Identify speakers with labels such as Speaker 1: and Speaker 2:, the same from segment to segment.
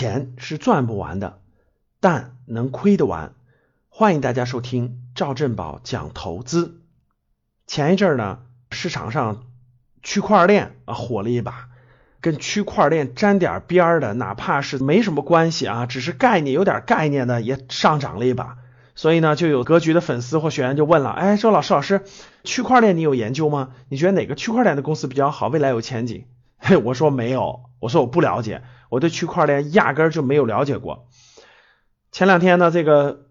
Speaker 1: 钱是赚不完的，但能亏得完。欢迎大家收听赵振宝讲投资。前一阵呢，市场上区块链啊火了一把，跟区块链沾点边儿的，哪怕是没什么关系啊，只是概念有点概念的，也上涨了一把。所以呢，就有格局的粉丝或学员就问了：哎，周老师老师，区块链你有研究吗？你觉得哪个区块链的公司比较好，未来有前景？嘿，我说没有，我说我不了解，我对区块链压根儿就没有了解过。前两天呢，这个。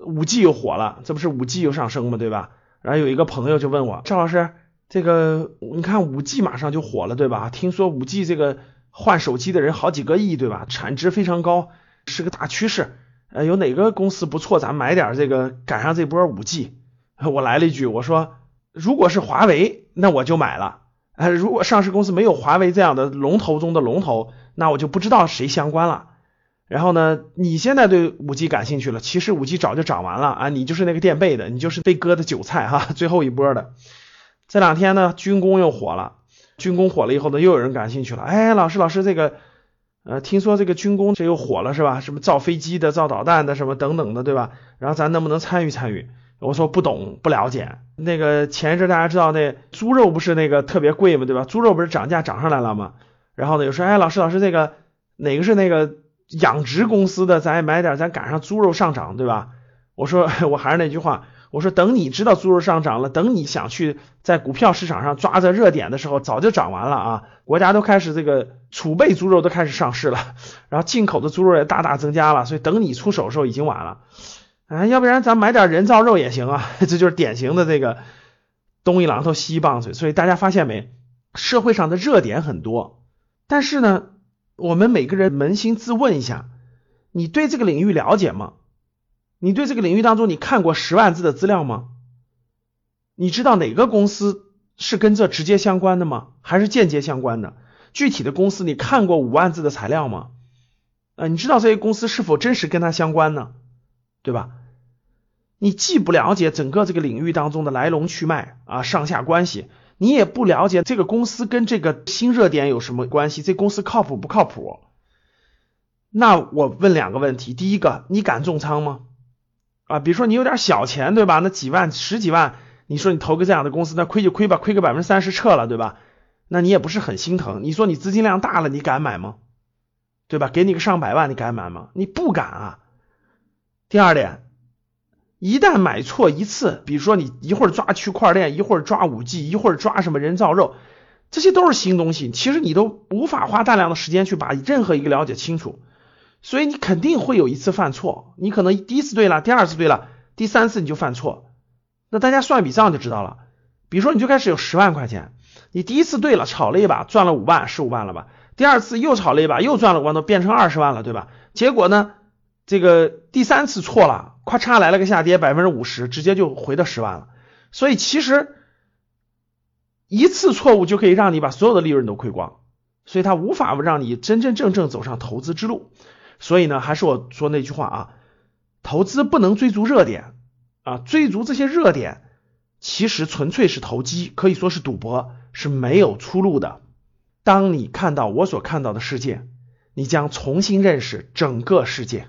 Speaker 1: 五 G 又火了，这不是五 G 又上升吗？对吧？然后有一个朋友就问我，赵老师，这个你看五 G 马上就火了，对吧？听说五 G 这个换手机的人好几个亿，对吧？产值非常高，是个大趋势。呃，有哪个公司不错，咱买点这个，赶上这波五 G。我来了一句，我说，如果是华为，那我就买了。呃，如果上市公司没有华为这样的龙头中的龙头，那我就不知道谁相关了。然后呢？你现在对五 G 感兴趣了？其实五 G 早就涨完了啊！你就是那个垫背的，你就是被割的韭菜哈，最后一波的。这两天呢，军工又火了，军工火了以后呢，又有人感兴趣了。哎，老师，老师，这个呃，听说这个军工这又火了是吧？什么造飞机的、造导弹的什么等等的，对吧？然后咱能不能参与参与？我说不懂，不了解。那个前一阵大家知道那猪肉不是那个特别贵吗？对吧？猪肉不是涨价涨上来了吗？然后呢，又说，哎，老师，老师，这个哪个是那个？养殖公司的，咱也买点，咱赶上猪肉上涨，对吧？我说，我还是那句话，我说等你知道猪肉上涨了，等你想去在股票市场上抓着热点的时候，早就涨完了啊！国家都开始这个储备猪肉都开始上市了，然后进口的猪肉也大大增加了，所以等你出手的时候已经晚了。哎，要不然咱买点人造肉也行啊，这就是典型的这个东一榔头西一棒槌。所以大家发现没，社会上的热点很多，但是呢？我们每个人扪心自问一下，你对这个领域了解吗？你对这个领域当中，你看过十万字的资料吗？你知道哪个公司是跟这直接相关的吗？还是间接相关的？具体的公司你看过五万字的材料吗？啊，你知道这些公司是否真实跟它相关呢？对吧？你既不了解整个这个领域当中的来龙去脉啊，上下关系。你也不了解这个公司跟这个新热点有什么关系？这公司靠谱不靠谱？那我问两个问题：第一个，你敢重仓吗？啊，比如说你有点小钱，对吧？那几万、十几万，你说你投个这样的公司，那亏就亏吧，亏个百分之三十撤了，对吧？那你也不是很心疼。你说你资金量大了，你敢买吗？对吧？给你个上百万，你敢买吗？你不敢啊。第二点。一旦买错一次，比如说你一会儿抓区块链，一会儿抓五 G，一会儿抓什么人造肉，这些都是新东西，其实你都无法花大量的时间去把任何一个了解清楚，所以你肯定会有一次犯错，你可能第一次对了，第二次对了，第三次你就犯错，那大家算一笔账就知道了。比如说你就开始有十万块钱，你第一次对了，炒了一把赚了五万，十五万了吧？第二次又炒了一把，又赚了五万多，变成二十万了，对吧？结果呢？这个第三次错了，咔嚓来了个下跌，百分之五十，直接就回到十万了。所以其实一次错误就可以让你把所有的利润都亏光，所以它无法让你真真正正走上投资之路。所以呢，还是我说那句话啊，投资不能追逐热点啊，追逐这些热点其实纯粹是投机，可以说是赌博，是没有出路的。当你看到我所看到的世界，你将重新认识整个世界。